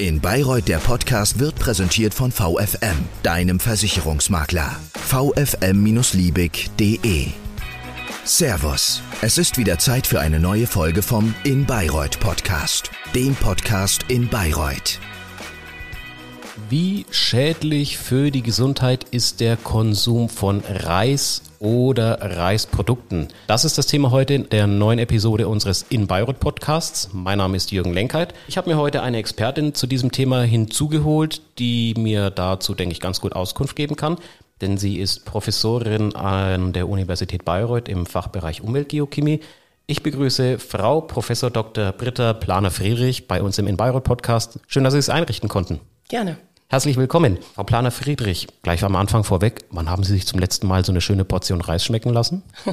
In Bayreuth der Podcast wird präsentiert von VFM, deinem Versicherungsmakler. vfm-liebig.de Servus, es ist wieder Zeit für eine neue Folge vom In Bayreuth Podcast, dem Podcast in Bayreuth. Wie schädlich für die Gesundheit ist der Konsum von Reis oder Reisprodukten? Das ist das Thema heute in der neuen Episode unseres In Bayreuth Podcasts. Mein Name ist Jürgen Lenkheit. Ich habe mir heute eine Expertin zu diesem Thema hinzugeholt, die mir dazu, denke ich, ganz gut Auskunft geben kann. Denn sie ist Professorin an der Universität Bayreuth im Fachbereich Umweltgeochemie. Ich begrüße Frau Professor Dr. Britta Planer-Friedrich bei uns im In Bayreuth Podcast. Schön, dass Sie es einrichten konnten. Gerne. Herzlich willkommen, Frau Planer Friedrich. Gleich am Anfang vorweg, wann haben Sie sich zum letzten Mal so eine schöne Portion Reis schmecken lassen?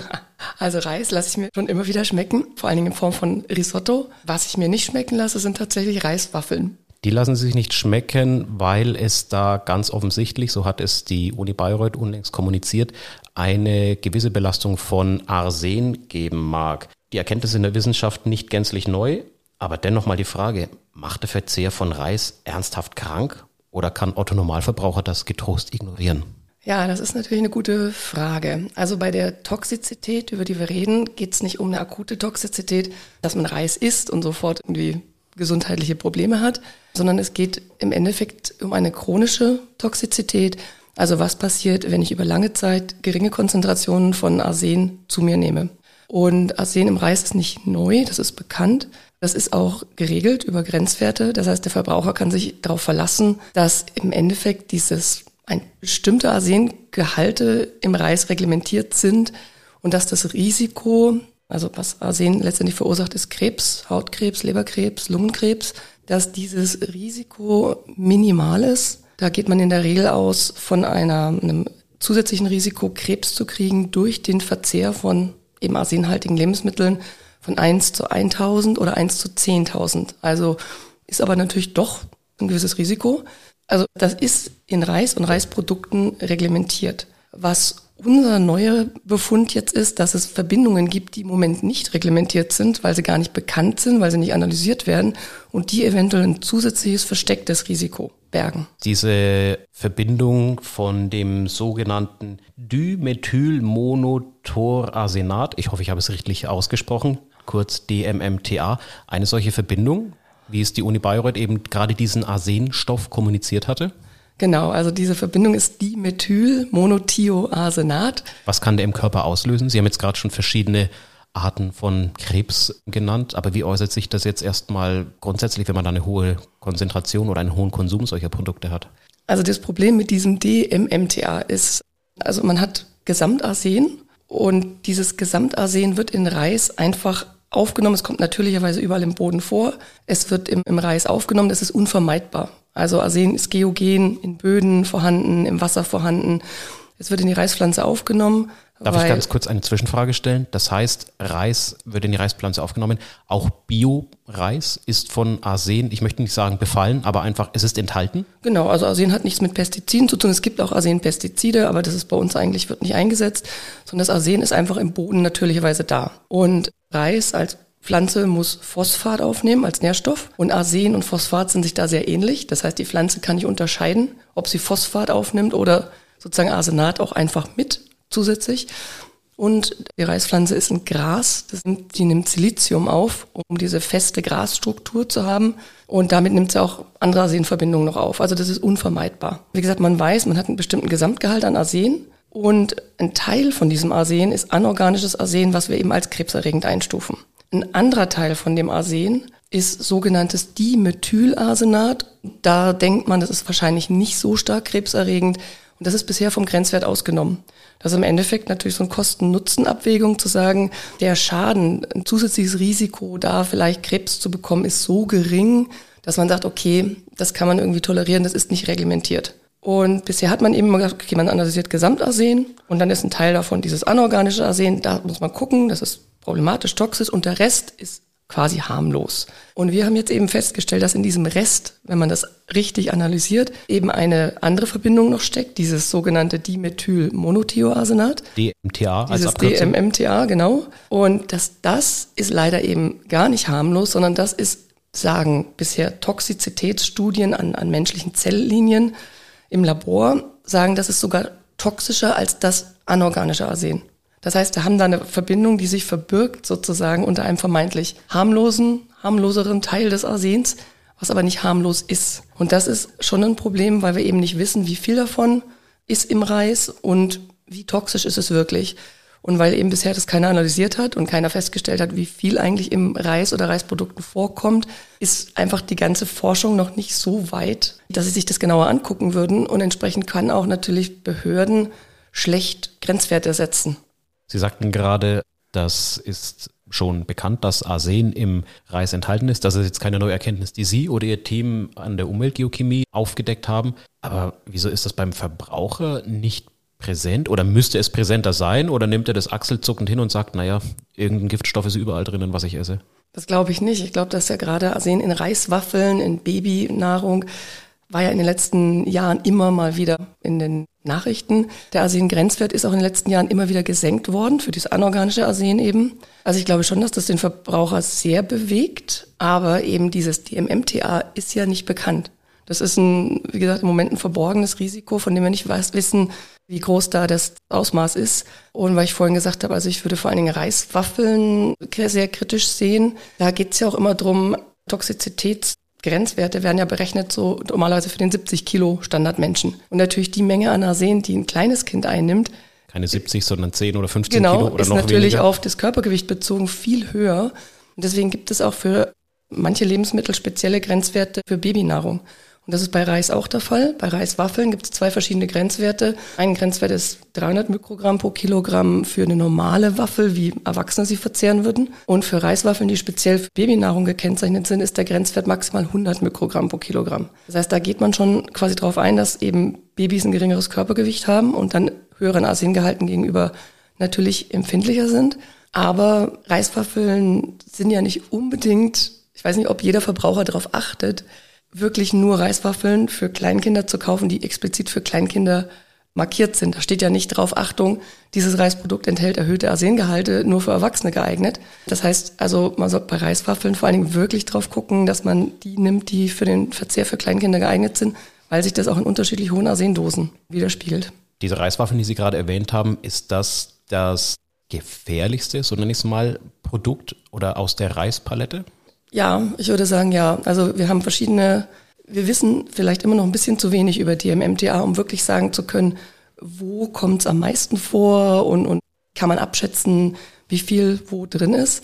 Also Reis lasse ich mir schon immer wieder schmecken, vor allen Dingen in Form von Risotto. Was ich mir nicht schmecken lasse, sind tatsächlich Reiswaffeln. Die lassen sich nicht schmecken, weil es da ganz offensichtlich, so hat es die Uni Bayreuth unlängst kommuniziert, eine gewisse Belastung von Arsen geben mag. Die Erkenntnis in der Wissenschaft nicht gänzlich neu, aber dennoch mal die Frage, macht der Verzehr von Reis ernsthaft krank oder kann Otto Normalverbraucher das getrost ignorieren? Ja, das ist natürlich eine gute Frage. Also bei der Toxizität, über die wir reden, geht es nicht um eine akute Toxizität, dass man Reis isst und sofort irgendwie gesundheitliche Probleme hat, sondern es geht im Endeffekt um eine chronische Toxizität. Also was passiert, wenn ich über lange Zeit geringe Konzentrationen von Arsen zu mir nehme. Und Arsen im Reis ist nicht neu, das ist bekannt. Das ist auch geregelt über Grenzwerte. Das heißt, der Verbraucher kann sich darauf verlassen, dass im Endeffekt dieses ein bestimmte Arsengehalte im Reis reglementiert sind und dass das Risiko, also was Arsen letztendlich verursacht, ist Krebs, Hautkrebs, Leberkrebs, Lungenkrebs, dass dieses Risiko minimal ist. Da geht man in der Regel aus von einer, einem zusätzlichen Risiko, Krebs zu kriegen durch den Verzehr von eben arsenhaltigen Lebensmitteln von 1 zu 1000 oder 1 zu 10.000. Also ist aber natürlich doch ein gewisses Risiko. Also das ist in Reis und Reisprodukten reglementiert. Was unser neuer Befund jetzt ist, dass es Verbindungen gibt, die im Moment nicht reglementiert sind, weil sie gar nicht bekannt sind, weil sie nicht analysiert werden und die eventuell ein zusätzliches verstecktes Risiko bergen. Diese Verbindung von dem sogenannten Dimethylmonotorarsenat, ich hoffe, ich habe es richtig ausgesprochen, kurz DMMTA, eine solche Verbindung, wie es die Uni Bayreuth eben gerade diesen Arsenstoff kommuniziert hatte? Genau, also diese Verbindung ist Dimethylmonothioarsenat. Was kann der im Körper auslösen? Sie haben jetzt gerade schon verschiedene Arten von Krebs genannt, aber wie äußert sich das jetzt erstmal grundsätzlich, wenn man da eine hohe Konzentration oder einen hohen Konsum solcher Produkte hat? Also das Problem mit diesem DMMTA ist, also man hat Gesamtarsen und dieses Gesamtarsen wird in Reis einfach aufgenommen. Es kommt natürlicherweise überall im Boden vor. Es wird im, im Reis aufgenommen. Das ist unvermeidbar. Also Arsen ist geogen in Böden vorhanden, im Wasser vorhanden. Es wird in die Reispflanze aufgenommen. Darf ich ganz kurz eine Zwischenfrage stellen? Das heißt, Reis wird in die Reispflanze aufgenommen. Auch Bio-Reis ist von Arsen, ich möchte nicht sagen befallen, aber einfach, es ist enthalten? Genau, also Arsen hat nichts mit Pestiziden zu tun. Es gibt auch Arsenpestizide, aber das ist bei uns eigentlich, wird nicht eingesetzt, sondern das Arsen ist einfach im Boden natürlicherweise da. Und Reis als Pflanze muss Phosphat aufnehmen als Nährstoff und Arsen und Phosphat sind sich da sehr ähnlich. Das heißt, die Pflanze kann nicht unterscheiden, ob sie Phosphat aufnimmt oder sozusagen Arsenat auch einfach mit zusätzlich. Und die Reispflanze ist ein Gras, nimmt, die nimmt Silizium auf, um diese feste Grasstruktur zu haben. Und damit nimmt sie auch andere Arsenverbindungen noch auf. Also das ist unvermeidbar. Wie gesagt, man weiß, man hat einen bestimmten Gesamtgehalt an Arsen. Und ein Teil von diesem Arsen ist anorganisches Arsen, was wir eben als krebserregend einstufen. Ein anderer Teil von dem Arsen ist sogenanntes Dimethylarsenat. Da denkt man, das ist wahrscheinlich nicht so stark krebserregend. Und das ist bisher vom Grenzwert ausgenommen. Das ist im Endeffekt natürlich so eine Kosten-Nutzen-Abwägung zu sagen, der Schaden, ein zusätzliches Risiko, da vielleicht Krebs zu bekommen, ist so gering, dass man sagt, okay, das kann man irgendwie tolerieren, das ist nicht reglementiert. Und bisher hat man eben immer gesagt, okay, man analysiert Gesamtarsen und dann ist ein Teil davon dieses anorganische Arsen, da muss man gucken, das ist problematisch, toxisch und der Rest ist quasi harmlos. Und wir haben jetzt eben festgestellt, dass in diesem Rest, wenn man das richtig analysiert, eben eine andere Verbindung noch steckt, dieses sogenannte Dimethylmonothioarsenat. DMTA als Dieses DMMTA, genau. Und dass das ist leider eben gar nicht harmlos, sondern das ist sagen bisher Toxizitätsstudien an, an menschlichen Zelllinien im Labor, sagen, das ist sogar toxischer als das anorganische Arsen. Das heißt, wir haben da eine Verbindung, die sich verbirgt sozusagen unter einem vermeintlich harmlosen, harmloseren Teil des Arsens, was aber nicht harmlos ist. Und das ist schon ein Problem, weil wir eben nicht wissen, wie viel davon ist im Reis und wie toxisch ist es wirklich. Und weil eben bisher das keiner analysiert hat und keiner festgestellt hat, wie viel eigentlich im Reis oder Reisprodukten vorkommt, ist einfach die ganze Forschung noch nicht so weit, dass sie sich das genauer angucken würden. Und entsprechend kann auch natürlich Behörden schlecht Grenzwerte setzen. Sie sagten gerade, das ist schon bekannt, dass Arsen im Reis enthalten ist. Das ist jetzt keine neue Erkenntnis, die Sie oder Ihr Team an der Umweltgeochemie aufgedeckt haben. Aber wieso ist das beim Verbraucher nicht präsent oder müsste es präsenter sein oder nimmt er das achselzuckend hin und sagt, naja, irgendein Giftstoff ist überall drinnen, was ich esse? Das glaube ich nicht. Ich glaube, dass ja gerade Arsen in Reiswaffeln, in Babynahrung, war ja in den letzten Jahren immer mal wieder in den Nachrichten. Der Arsen-Grenzwert ist auch in den letzten Jahren immer wieder gesenkt worden für dieses anorganische Arsen eben. Also ich glaube schon, dass das den Verbraucher sehr bewegt, aber eben dieses DMMTA ist ja nicht bekannt. Das ist ein, wie gesagt, im Moment ein verborgenes Risiko, von dem wir nicht wissen, wie groß da das Ausmaß ist. Und weil ich vorhin gesagt habe, also ich würde vor allen Dingen Reiswaffeln sehr kritisch sehen. Da geht es ja auch immer drum, Toxizitätsgrenzwerte werden ja berechnet so normalerweise für den 70 Kilo Standardmenschen. Und natürlich die Menge an Arsen, die ein kleines Kind einnimmt, keine 70, sondern 10 oder 15 genau, Kilo oder ist noch natürlich weniger. auf das Körpergewicht bezogen viel höher. Und deswegen gibt es auch für manche Lebensmittel spezielle Grenzwerte für Babynahrung. Und das ist bei Reis auch der Fall. Bei Reiswaffeln gibt es zwei verschiedene Grenzwerte. Ein Grenzwert ist 300 Mikrogramm pro Kilogramm für eine normale Waffel, wie Erwachsene sie verzehren würden. Und für Reiswaffeln, die speziell für Babynahrung gekennzeichnet sind, ist der Grenzwert maximal 100 Mikrogramm pro Kilogramm. Das heißt, da geht man schon quasi darauf ein, dass eben Babys ein geringeres Körpergewicht haben und dann höheren Arsengehalten gegenüber natürlich empfindlicher sind. Aber Reiswaffeln sind ja nicht unbedingt, ich weiß nicht, ob jeder Verbraucher darauf achtet, wirklich nur Reiswaffeln für Kleinkinder zu kaufen, die explizit für Kleinkinder markiert sind. Da steht ja nicht drauf, Achtung, dieses Reisprodukt enthält erhöhte Arsengehalte, nur für Erwachsene geeignet. Das heißt also, man sollte bei Reiswaffeln vor allen Dingen wirklich drauf gucken, dass man die nimmt, die für den Verzehr für Kleinkinder geeignet sind, weil sich das auch in unterschiedlich hohen Arsendosen widerspiegelt. Diese Reiswaffeln, die Sie gerade erwähnt haben, ist das das gefährlichste, so nenne ich es mal, Produkt oder aus der Reispalette? Ja, ich würde sagen ja. Also wir haben verschiedene, wir wissen vielleicht immer noch ein bisschen zu wenig über DMMTA, um wirklich sagen zu können, wo kommt es am meisten vor und, und kann man abschätzen, wie viel wo drin ist.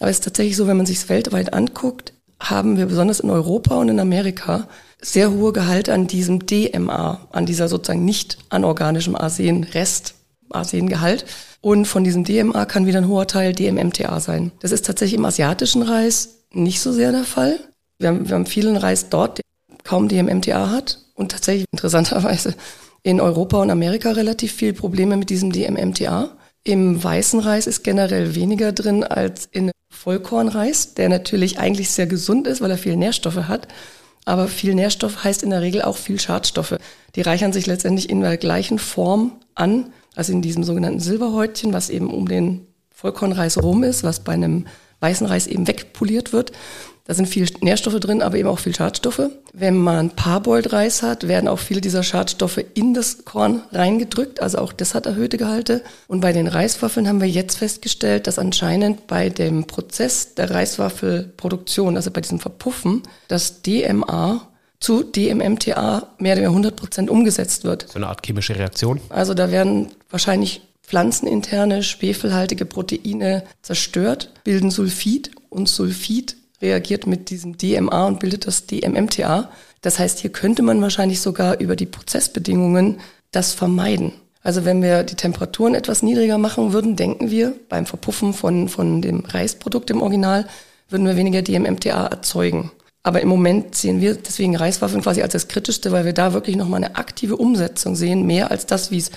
Aber es ist tatsächlich so, wenn man sich weltweit anguckt, haben wir besonders in Europa und in Amerika sehr hohe Gehalt an diesem DMA, an dieser sozusagen nicht anorganischen Arsen, Rest, Arsengehalt. Und von diesem DMA kann wieder ein hoher Teil DMMTA sein. Das ist tatsächlich im asiatischen Reis nicht so sehr der Fall. Wir haben, wir haben vielen Reis dort, der kaum DMMTA hat und tatsächlich interessanterweise in Europa und Amerika relativ viel Probleme mit diesem DMMTA. Im weißen Reis ist generell weniger drin als in Vollkornreis, der natürlich eigentlich sehr gesund ist, weil er viel Nährstoffe hat. Aber viel Nährstoff heißt in der Regel auch viel Schadstoffe. Die reichern sich letztendlich in der gleichen Form an, also in diesem sogenannten Silberhäutchen, was eben um den Vollkornreis rum ist, was bei einem weißen Reis eben wegpoliert wird. Da sind viel Nährstoffe drin, aber eben auch viel Schadstoffe. Wenn man Parboiled-Reis hat, werden auch viele dieser Schadstoffe in das Korn reingedrückt. Also auch das hat erhöhte Gehalte. Und bei den Reiswaffeln haben wir jetzt festgestellt, dass anscheinend bei dem Prozess der Reiswaffelproduktion, also bei diesem Verpuffen, das DMA zu DMMTA mehr oder weniger 100 Prozent umgesetzt wird. So eine Art chemische Reaktion? Also da werden wahrscheinlich pflanzeninterne schwefelhaltige Proteine zerstört, bilden Sulfid und Sulfid reagiert mit diesem DMA und bildet das DMMTA. Das heißt, hier könnte man wahrscheinlich sogar über die Prozessbedingungen das vermeiden. Also wenn wir die Temperaturen etwas niedriger machen würden, denken wir beim Verpuffen von, von dem Reisprodukt im Original, würden wir weniger DMMTA erzeugen. Aber im Moment sehen wir deswegen Reiswaffeln quasi als das Kritischste, weil wir da wirklich nochmal eine aktive Umsetzung sehen, mehr als das, wie es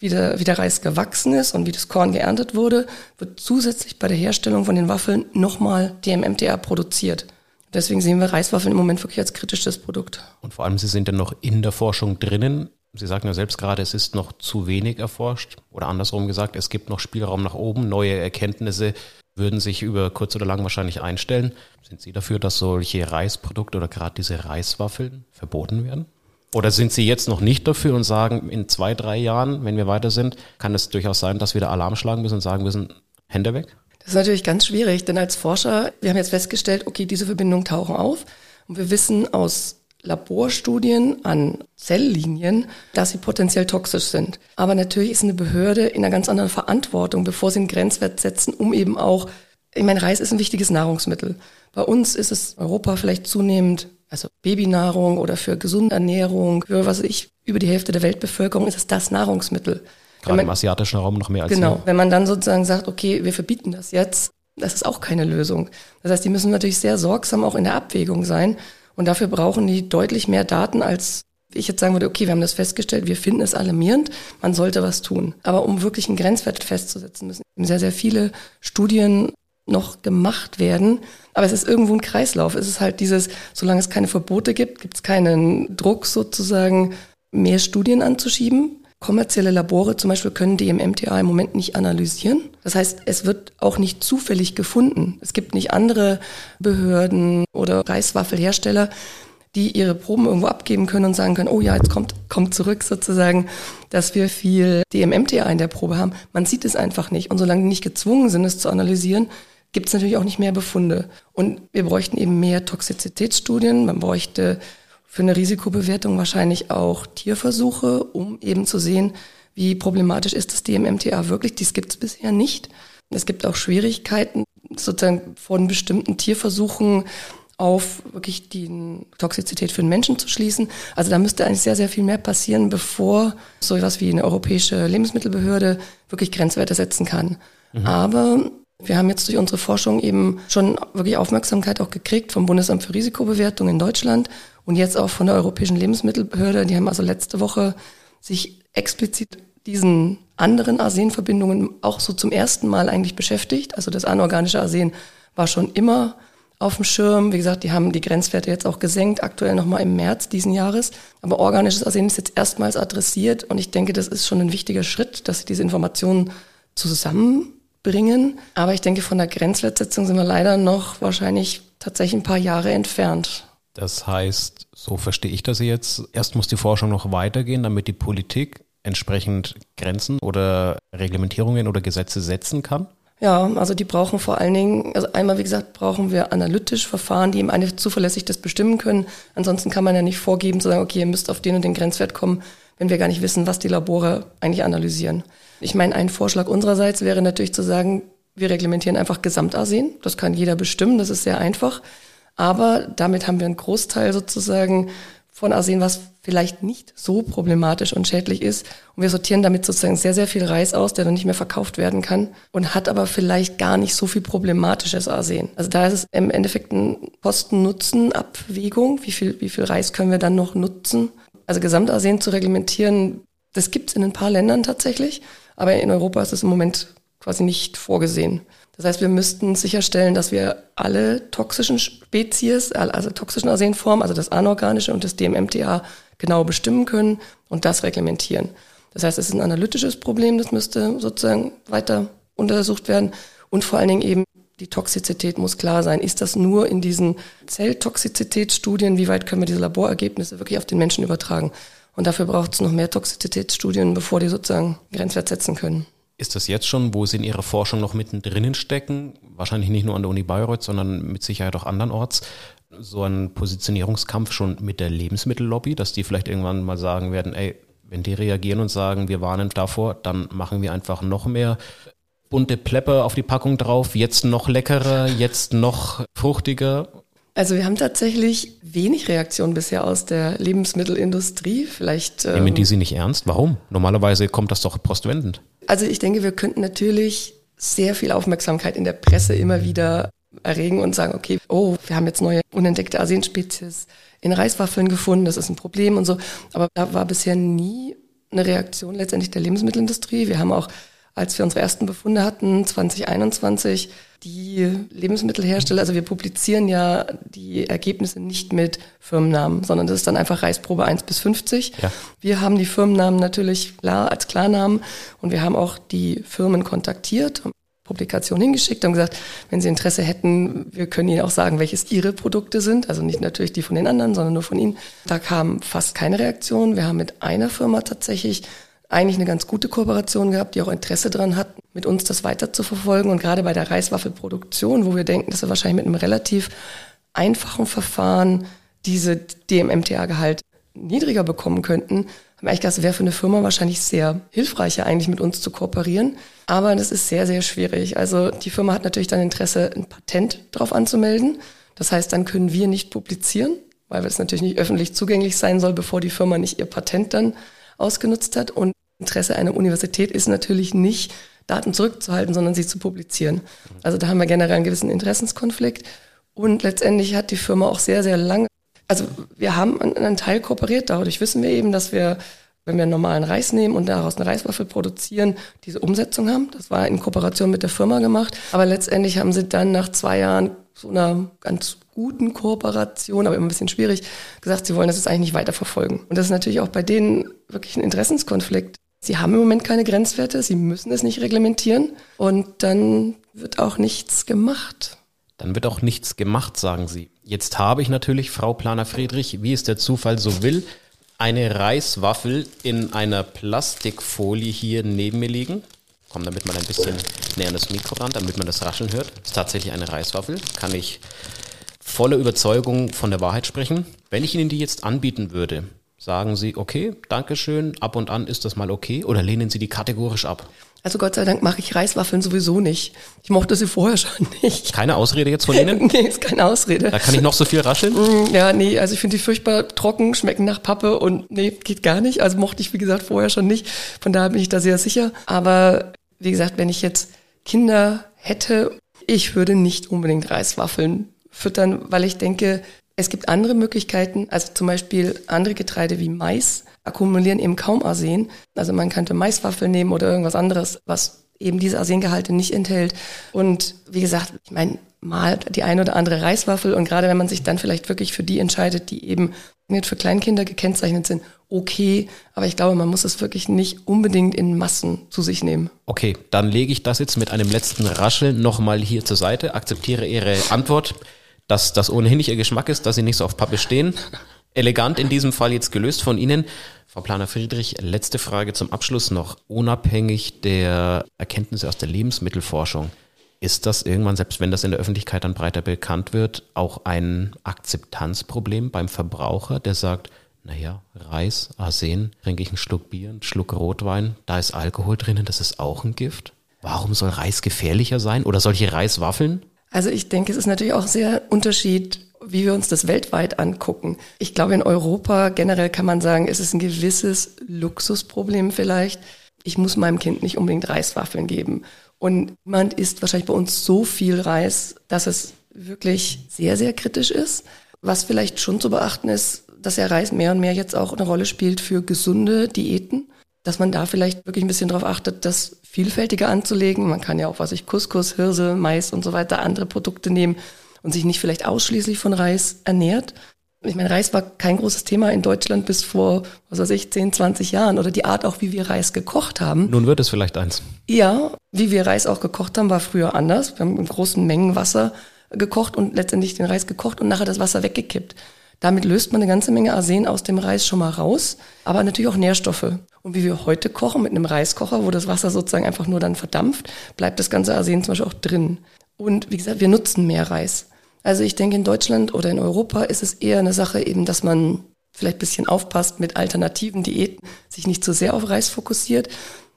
wie der, wie der Reis gewachsen ist und wie das Korn geerntet wurde, wird zusätzlich bei der Herstellung von den Waffeln nochmal DMMTA produziert. Deswegen sehen wir Reiswaffeln im Moment wirklich als kritisches Produkt. Und vor allem, Sie sind ja noch in der Forschung drinnen. Sie sagten ja selbst gerade, es ist noch zu wenig erforscht. Oder andersrum gesagt, es gibt noch Spielraum nach oben, neue Erkenntnisse würden sich über kurz oder lang wahrscheinlich einstellen. Sind Sie dafür, dass solche Reisprodukte oder gerade diese Reiswaffeln verboten werden? Oder sind Sie jetzt noch nicht dafür und sagen, in zwei, drei Jahren, wenn wir weiter sind, kann es durchaus sein, dass wir da Alarm schlagen müssen und sagen müssen, Hände weg? Das ist natürlich ganz schwierig, denn als Forscher, wir haben jetzt festgestellt, okay, diese Verbindungen tauchen auf und wir wissen aus Laborstudien an Zelllinien, dass sie potenziell toxisch sind. Aber natürlich ist eine Behörde in einer ganz anderen Verantwortung, bevor sie einen Grenzwert setzen, um eben auch, ich meine, Reis ist ein wichtiges Nahrungsmittel. Bei uns ist es Europa vielleicht zunehmend also Babynahrung oder für gesunde Ernährung, für was weiß ich, über die Hälfte der Weltbevölkerung ist es das Nahrungsmittel. Gerade man, im asiatischen Raum noch mehr als Genau, hier. wenn man dann sozusagen sagt, okay, wir verbieten das jetzt, das ist auch keine Lösung. Das heißt, die müssen natürlich sehr sorgsam auch in der Abwägung sein und dafür brauchen die deutlich mehr Daten als ich jetzt sagen würde, okay, wir haben das festgestellt, wir finden es alarmierend, man sollte was tun. Aber um wirklich einen Grenzwert festzusetzen, müssen sehr, sehr viele Studien noch gemacht werden. Aber es ist irgendwo ein Kreislauf. Es ist halt dieses, solange es keine Verbote gibt, gibt es keinen Druck sozusagen, mehr Studien anzuschieben. Kommerzielle Labore zum Beispiel können DMMTA im Moment nicht analysieren. Das heißt, es wird auch nicht zufällig gefunden. Es gibt nicht andere Behörden oder Reiswaffelhersteller, die ihre Proben irgendwo abgeben können und sagen können, oh ja, jetzt kommt, kommt zurück sozusagen, dass wir viel DMMTA in der Probe haben. Man sieht es einfach nicht. Und solange die nicht gezwungen sind, es zu analysieren, gibt es natürlich auch nicht mehr Befunde. Und wir bräuchten eben mehr Toxizitätsstudien. Man bräuchte für eine Risikobewertung wahrscheinlich auch Tierversuche, um eben zu sehen, wie problematisch ist das DMMTA wirklich. Dies gibt es bisher nicht. Es gibt auch Schwierigkeiten, sozusagen von bestimmten Tierversuchen auf wirklich die Toxizität für den Menschen zu schließen. Also da müsste eigentlich sehr, sehr viel mehr passieren, bevor so etwas wie eine europäische Lebensmittelbehörde wirklich Grenzwerte setzen kann. Mhm. Aber wir haben jetzt durch unsere Forschung eben schon wirklich Aufmerksamkeit auch gekriegt vom Bundesamt für Risikobewertung in Deutschland und jetzt auch von der Europäischen Lebensmittelbehörde. Die haben also letzte Woche sich explizit diesen anderen Arsenverbindungen auch so zum ersten Mal eigentlich beschäftigt. Also das anorganische Arsen war schon immer auf dem Schirm. Wie gesagt, die haben die Grenzwerte jetzt auch gesenkt, aktuell nochmal im März diesen Jahres. Aber organisches Arsen ist jetzt erstmals adressiert und ich denke, das ist schon ein wichtiger Schritt, dass sie diese Informationen zusammen bringen. Aber ich denke, von der Grenzwertsetzung sind wir leider noch wahrscheinlich tatsächlich ein paar Jahre entfernt. Das heißt, so verstehe ich das jetzt, erst muss die Forschung noch weitergehen, damit die Politik entsprechend Grenzen oder Reglementierungen oder Gesetze setzen kann? Ja, also die brauchen vor allen Dingen, also einmal wie gesagt, brauchen wir analytisch Verfahren, die eben eine zuverlässig das bestimmen können. Ansonsten kann man ja nicht vorgeben zu sagen, okay, ihr müsst auf den und den Grenzwert kommen, wenn wir gar nicht wissen, was die Labore eigentlich analysieren. Ich meine, ein Vorschlag unsererseits wäre natürlich zu sagen, wir reglementieren einfach Gesamtarsen. Das kann jeder bestimmen, das ist sehr einfach. Aber damit haben wir einen Großteil sozusagen von Arsen, was vielleicht nicht so problematisch und schädlich ist. Und wir sortieren damit sozusagen sehr, sehr viel Reis aus, der dann nicht mehr verkauft werden kann und hat aber vielleicht gar nicht so viel problematisches Arsen. Also da ist es im Endeffekt eine Kosten-Nutzen-Abwägung. Wie viel, wie viel Reis können wir dann noch nutzen? Also Gesamtarsen zu reglementieren, das gibt es in ein paar Ländern tatsächlich. Aber in Europa ist es im Moment quasi nicht vorgesehen. Das heißt, wir müssten sicherstellen, dass wir alle toxischen Spezies, also toxischen Arsenformen, also das anorganische und das DMMTA genau bestimmen können und das reglementieren. Das heißt, es ist ein analytisches Problem, das müsste sozusagen weiter untersucht werden und vor allen Dingen eben die Toxizität muss klar sein. Ist das nur in diesen Zelltoxizitätsstudien? Wie weit können wir diese Laborergebnisse wirklich auf den Menschen übertragen? Und dafür braucht es noch mehr Toxizitätsstudien, bevor die sozusagen Grenzwert setzen können. Ist das jetzt schon, wo Sie in Ihrer Forschung noch mittendrin stecken, wahrscheinlich nicht nur an der Uni Bayreuth, sondern mit Sicherheit auch andernorts, so ein Positionierungskampf schon mit der Lebensmittellobby, dass die vielleicht irgendwann mal sagen werden, ey, wenn die reagieren und sagen, wir warnen davor, dann machen wir einfach noch mehr bunte Pleppe auf die Packung drauf, jetzt noch leckerer, jetzt noch fruchtiger also wir haben tatsächlich wenig Reaktion bisher aus der Lebensmittelindustrie. Vielleicht nehmen ähm, die Sie nicht ernst. Warum? Normalerweise kommt das doch postwendend. Also ich denke, wir könnten natürlich sehr viel Aufmerksamkeit in der Presse immer wieder erregen und sagen, okay, oh, wir haben jetzt neue unentdeckte Arsenspezies in Reiswaffeln gefunden, das ist ein Problem und so. Aber da war bisher nie eine Reaktion letztendlich der Lebensmittelindustrie. Wir haben auch, als wir unsere ersten Befunde hatten, 2021, die Lebensmittelhersteller, also wir publizieren ja die Ergebnisse nicht mit Firmennamen, sondern das ist dann einfach Reisprobe 1 bis 50. Ja. Wir haben die Firmennamen natürlich klar als Klarnamen und wir haben auch die Firmen kontaktiert, Publikation hingeschickt und gesagt, wenn Sie Interesse hätten, wir können Ihnen auch sagen, welches Ihre Produkte sind. Also nicht natürlich die von den anderen, sondern nur von Ihnen. Da kam fast keine Reaktion. Wir haben mit einer Firma tatsächlich eigentlich eine ganz gute Kooperation gehabt, die auch Interesse daran hat, mit uns das weiter zu verfolgen. Und gerade bei der Reiswaffelproduktion, wo wir denken, dass wir wahrscheinlich mit einem relativ einfachen Verfahren diese DMMTA-Gehalt niedriger bekommen könnten, haben eigentlich gedacht, es wäre für eine Firma wahrscheinlich sehr hilfreicher, eigentlich mit uns zu kooperieren. Aber das ist sehr, sehr schwierig. Also die Firma hat natürlich dann Interesse, ein Patent drauf anzumelden. Das heißt, dann können wir nicht publizieren, weil es natürlich nicht öffentlich zugänglich sein soll, bevor die Firma nicht ihr Patent dann ausgenutzt hat. Und Interesse einer Universität ist natürlich nicht, Daten zurückzuhalten, sondern sie zu publizieren. Also da haben wir generell einen gewissen Interessenskonflikt. Und letztendlich hat die Firma auch sehr, sehr lange, also wir haben einen Teil kooperiert, dadurch wissen wir eben, dass wir, wenn wir einen normalen Reis nehmen und daraus eine Reiswaffel produzieren, diese Umsetzung haben. Das war in Kooperation mit der Firma gemacht. Aber letztendlich haben sie dann nach zwei Jahren so einer ganz guten Kooperation, aber immer ein bisschen schwierig, gesagt, sie wollen das jetzt eigentlich nicht weiterverfolgen. Und das ist natürlich auch bei denen wirklich ein Interessenskonflikt. Sie haben im Moment keine Grenzwerte, sie müssen es nicht reglementieren und dann wird auch nichts gemacht. Dann wird auch nichts gemacht, sagen Sie. Jetzt habe ich natürlich, Frau Planer Friedrich, wie es der Zufall so will, eine Reiswaffel in einer Plastikfolie hier neben mir liegen. Komm, damit man ein bisschen näher an das Mikro ran, damit man das Rascheln hört. Ist tatsächlich eine Reiswaffel. Kann ich voller Überzeugung von der Wahrheit sprechen. Wenn ich Ihnen die jetzt anbieten würde, sagen Sie, okay, Dankeschön, ab und an ist das mal okay oder lehnen Sie die kategorisch ab? Also Gott sei Dank mache ich Reiswaffeln sowieso nicht. Ich mochte sie vorher schon nicht. Keine Ausrede jetzt von Ihnen? nee, ist keine Ausrede. Da kann ich noch so viel rascheln? Mm, ja, nee, also ich finde die furchtbar trocken, schmecken nach Pappe und nee, geht gar nicht. Also mochte ich, wie gesagt, vorher schon nicht. Von daher bin ich da sehr sicher. Aber wie gesagt, wenn ich jetzt Kinder hätte, ich würde nicht unbedingt Reiswaffeln füttern, weil ich denke, es gibt andere Möglichkeiten, also zum Beispiel andere Getreide wie Mais akkumulieren eben kaum Arsen. Also man könnte Maiswaffeln nehmen oder irgendwas anderes, was eben diese Arsengehalte nicht enthält. Und wie gesagt, ich meine, mal die eine oder andere Reiswaffel und gerade wenn man sich dann vielleicht wirklich für die entscheidet, die eben nicht für Kleinkinder gekennzeichnet sind, okay, aber ich glaube, man muss es wirklich nicht unbedingt in Massen zu sich nehmen. Okay, dann lege ich das jetzt mit einem letzten Rascheln nochmal hier zur Seite, akzeptiere Ihre Antwort dass das ohnehin nicht ihr Geschmack ist, dass sie nicht so auf Pappe stehen. Elegant in diesem Fall jetzt gelöst von Ihnen. Frau Planer Friedrich, letzte Frage zum Abschluss noch. Unabhängig der Erkenntnisse aus der Lebensmittelforschung, ist das irgendwann, selbst wenn das in der Öffentlichkeit dann breiter bekannt wird, auch ein Akzeptanzproblem beim Verbraucher, der sagt, naja, Reis, Arsen, trinke ich einen Schluck Bier, einen Schluck Rotwein, da ist Alkohol drinnen, das ist auch ein Gift? Warum soll Reis gefährlicher sein oder solche Reiswaffeln? Also ich denke, es ist natürlich auch sehr Unterschied, wie wir uns das weltweit angucken. Ich glaube, in Europa generell kann man sagen, es ist ein gewisses Luxusproblem vielleicht. Ich muss meinem Kind nicht unbedingt Reiswaffeln geben. Und man isst wahrscheinlich bei uns so viel Reis, dass es wirklich sehr, sehr kritisch ist. Was vielleicht schon zu beachten ist, dass ja Reis mehr und mehr jetzt auch eine Rolle spielt für gesunde Diäten dass man da vielleicht wirklich ein bisschen darauf achtet, das vielfältiger anzulegen. Man kann ja auch, was ich, Couscous, Hirse, Mais und so weiter, andere Produkte nehmen und sich nicht vielleicht ausschließlich von Reis ernährt. Ich meine, Reis war kein großes Thema in Deutschland bis vor, was weiß ich, 10, 20 Jahren oder die Art auch, wie wir Reis gekocht haben. Nun wird es vielleicht eins. Ja, wie wir Reis auch gekocht haben, war früher anders. Wir haben in großen Mengen Wasser gekocht und letztendlich den Reis gekocht und nachher das Wasser weggekippt. Damit löst man eine ganze Menge Arsen aus dem Reis schon mal raus, aber natürlich auch Nährstoffe. Und wie wir heute kochen mit einem Reiskocher, wo das Wasser sozusagen einfach nur dann verdampft, bleibt das ganze Arsen zum Beispiel auch drin. Und wie gesagt, wir nutzen mehr Reis. Also ich denke, in Deutschland oder in Europa ist es eher eine Sache eben, dass man vielleicht ein bisschen aufpasst mit alternativen Diäten, sich nicht zu sehr auf Reis fokussiert.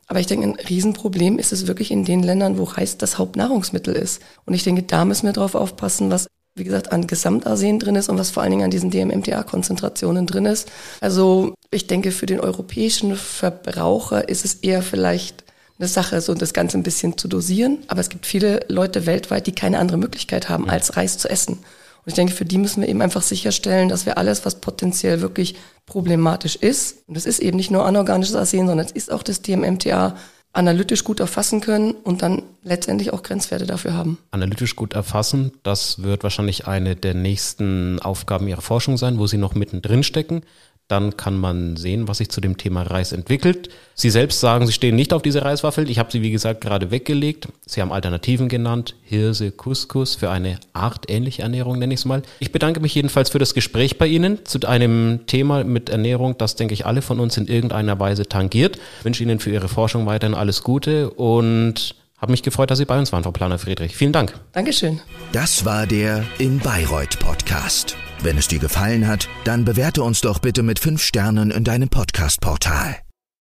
Aber ich denke, ein Riesenproblem ist es wirklich in den Ländern, wo Reis das Hauptnahrungsmittel ist. Und ich denke, da müssen wir drauf aufpassen, was wie gesagt, an Gesamtarsen drin ist und was vor allen Dingen an diesen DMMTA-Konzentrationen drin ist. Also ich denke, für den europäischen Verbraucher ist es eher vielleicht eine Sache, so das Ganze ein bisschen zu dosieren. Aber es gibt viele Leute weltweit, die keine andere Möglichkeit haben, als Reis zu essen. Und ich denke, für die müssen wir eben einfach sicherstellen, dass wir alles, was potenziell wirklich problematisch ist, und es ist eben nicht nur anorganisches Arsen, sondern es ist auch das DMMTA, analytisch gut erfassen können und dann letztendlich auch Grenzwerte dafür haben. Analytisch gut erfassen, das wird wahrscheinlich eine der nächsten Aufgaben Ihrer Forschung sein, wo Sie noch mittendrin stecken. Dann kann man sehen, was sich zu dem Thema Reis entwickelt. Sie selbst sagen, Sie stehen nicht auf diese Reiswaffel. Ich habe sie, wie gesagt, gerade weggelegt. Sie haben Alternativen genannt. Hirse, Couscous für eine artähnliche Ernährung, nenne ich es mal. Ich bedanke mich jedenfalls für das Gespräch bei Ihnen zu einem Thema mit Ernährung, das, denke ich, alle von uns in irgendeiner Weise tangiert. Ich wünsche Ihnen für Ihre Forschung weiterhin alles Gute und habe mich gefreut, dass Sie bei uns waren, Frau Planer Friedrich. Vielen Dank. Dankeschön. Das war der In Bayreuth Podcast. Wenn es dir gefallen hat, dann bewerte uns doch bitte mit fünf Sternen in deinem Podcast-Portal.